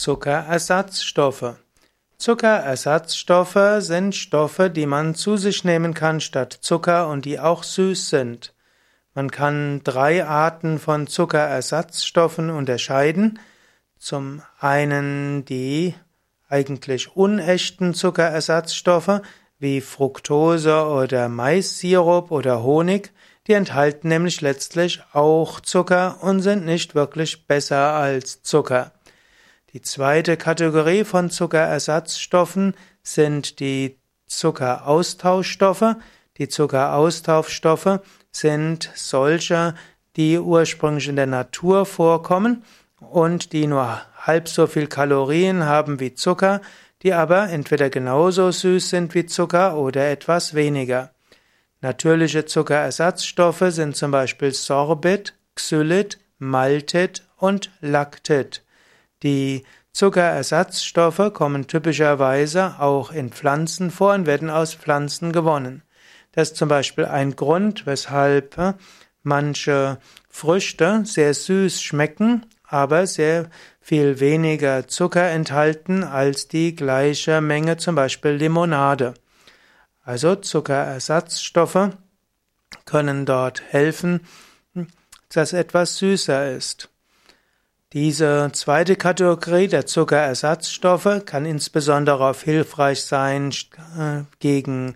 Zuckerersatzstoffe. Zuckerersatzstoffe sind Stoffe, die man zu sich nehmen kann statt Zucker und die auch süß sind. Man kann drei Arten von Zuckerersatzstoffen unterscheiden. Zum einen die eigentlich unechten Zuckerersatzstoffe wie Fructose oder Maissirup oder Honig, die enthalten nämlich letztlich auch Zucker und sind nicht wirklich besser als Zucker. Die zweite Kategorie von Zuckerersatzstoffen sind die Zuckeraustauschstoffe. Die Zuckeraustauschstoffe sind solche, die ursprünglich in der Natur vorkommen und die nur halb so viel Kalorien haben wie Zucker, die aber entweder genauso süß sind wie Zucker oder etwas weniger. Natürliche Zuckerersatzstoffe sind zum Beispiel Sorbit, Xylit, Maltit und Lactit. Die Zuckerersatzstoffe kommen typischerweise auch in Pflanzen vor und werden aus Pflanzen gewonnen. Das ist zum Beispiel ein Grund, weshalb manche Früchte sehr süß schmecken, aber sehr viel weniger Zucker enthalten als die gleiche Menge zum Beispiel Limonade. Also Zuckerersatzstoffe können dort helfen, dass etwas süßer ist. Diese zweite Kategorie der Zuckerersatzstoffe kann insbesondere auf hilfreich sein äh, gegen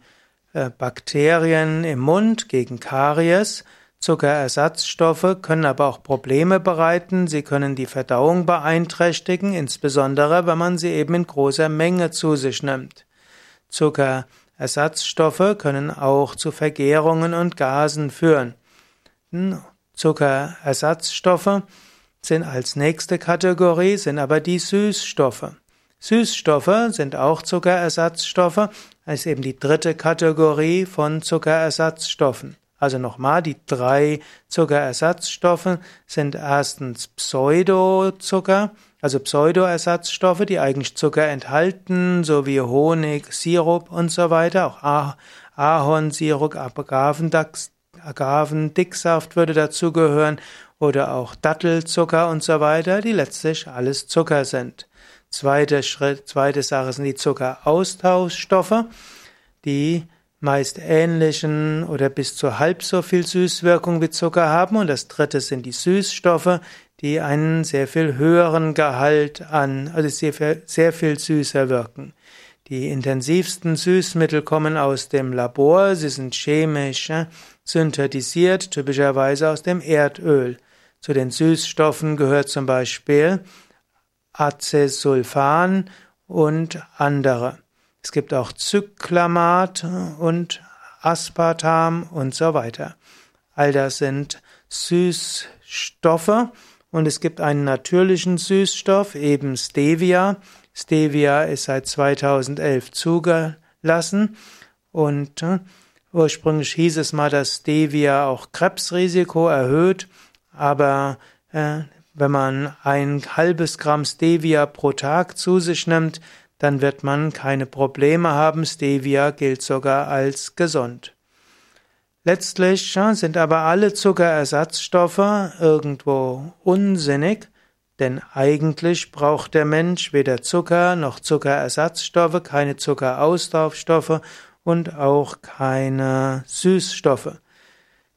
äh, Bakterien im Mund, gegen Karies. Zuckerersatzstoffe können aber auch Probleme bereiten. Sie können die Verdauung beeinträchtigen, insbesondere wenn man sie eben in großer Menge zu sich nimmt. Zuckerersatzstoffe können auch zu Vergärungen und Gasen führen. Hm, Zuckerersatzstoffe sind als nächste Kategorie sind aber die Süßstoffe. Süßstoffe sind auch Zuckerersatzstoffe, ist eben die dritte Kategorie von Zuckerersatzstoffen. Also nochmal, die drei Zuckerersatzstoffe sind erstens Pseudozucker, also Pseudoersatzstoffe, die eigentlich Zucker enthalten, so wie Honig, Sirup und so weiter, auch Ahornsirup, Agavendicksaft würde dazugehören oder auch Dattelzucker und so weiter, die letztlich alles Zucker sind. Zweite Schritt, zweite Sache sind die Zuckeraustauschstoffe, die meist ähnlichen oder bis zu halb so viel Süßwirkung wie Zucker haben. Und das dritte sind die Süßstoffe, die einen sehr viel höheren Gehalt an, also sehr, sehr viel süßer wirken. Die intensivsten Süßmittel kommen aus dem Labor, sie sind chemisch synthetisiert, typischerweise aus dem Erdöl. Zu den Süßstoffen gehört zum Beispiel Acesulfan und andere. Es gibt auch Zyklamat und Aspartam und so weiter. All das sind Süßstoffe und es gibt einen natürlichen Süßstoff, eben Stevia. Stevia ist seit 2011 zugelassen und äh, ursprünglich hieß es mal, dass Stevia auch Krebsrisiko erhöht. Aber äh, wenn man ein halbes Gramm Stevia pro Tag zu sich nimmt, dann wird man keine Probleme haben. Stevia gilt sogar als gesund. Letztlich sind aber alle Zuckerersatzstoffe irgendwo unsinnig, denn eigentlich braucht der Mensch weder Zucker noch Zuckerersatzstoffe, keine Zuckeraustauschstoffe und auch keine Süßstoffe.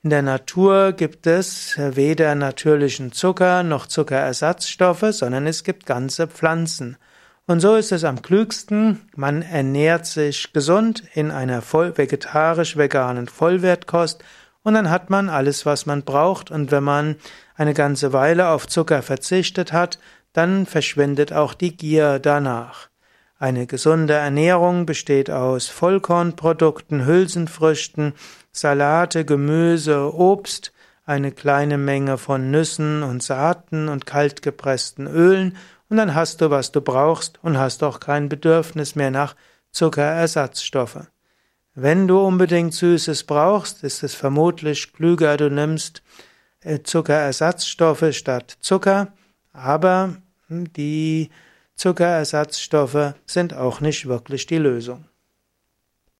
In der Natur gibt es weder natürlichen Zucker noch Zuckerersatzstoffe, sondern es gibt ganze Pflanzen. Und so ist es am klügsten, man ernährt sich gesund in einer voll vegetarisch-veganen Vollwertkost und dann hat man alles, was man braucht und wenn man eine ganze Weile auf Zucker verzichtet hat, dann verschwindet auch die Gier danach. Eine gesunde Ernährung besteht aus Vollkornprodukten, Hülsenfrüchten, Salate, Gemüse, Obst, eine kleine Menge von Nüssen und Saaten und kaltgepressten Ölen und dann hast du, was du brauchst und hast auch kein Bedürfnis mehr nach Zuckerersatzstoffe. Wenn du unbedingt Süßes brauchst, ist es vermutlich klüger, du nimmst Zuckerersatzstoffe statt Zucker, aber hm, die Zuckerersatzstoffe sind auch nicht wirklich die Lösung.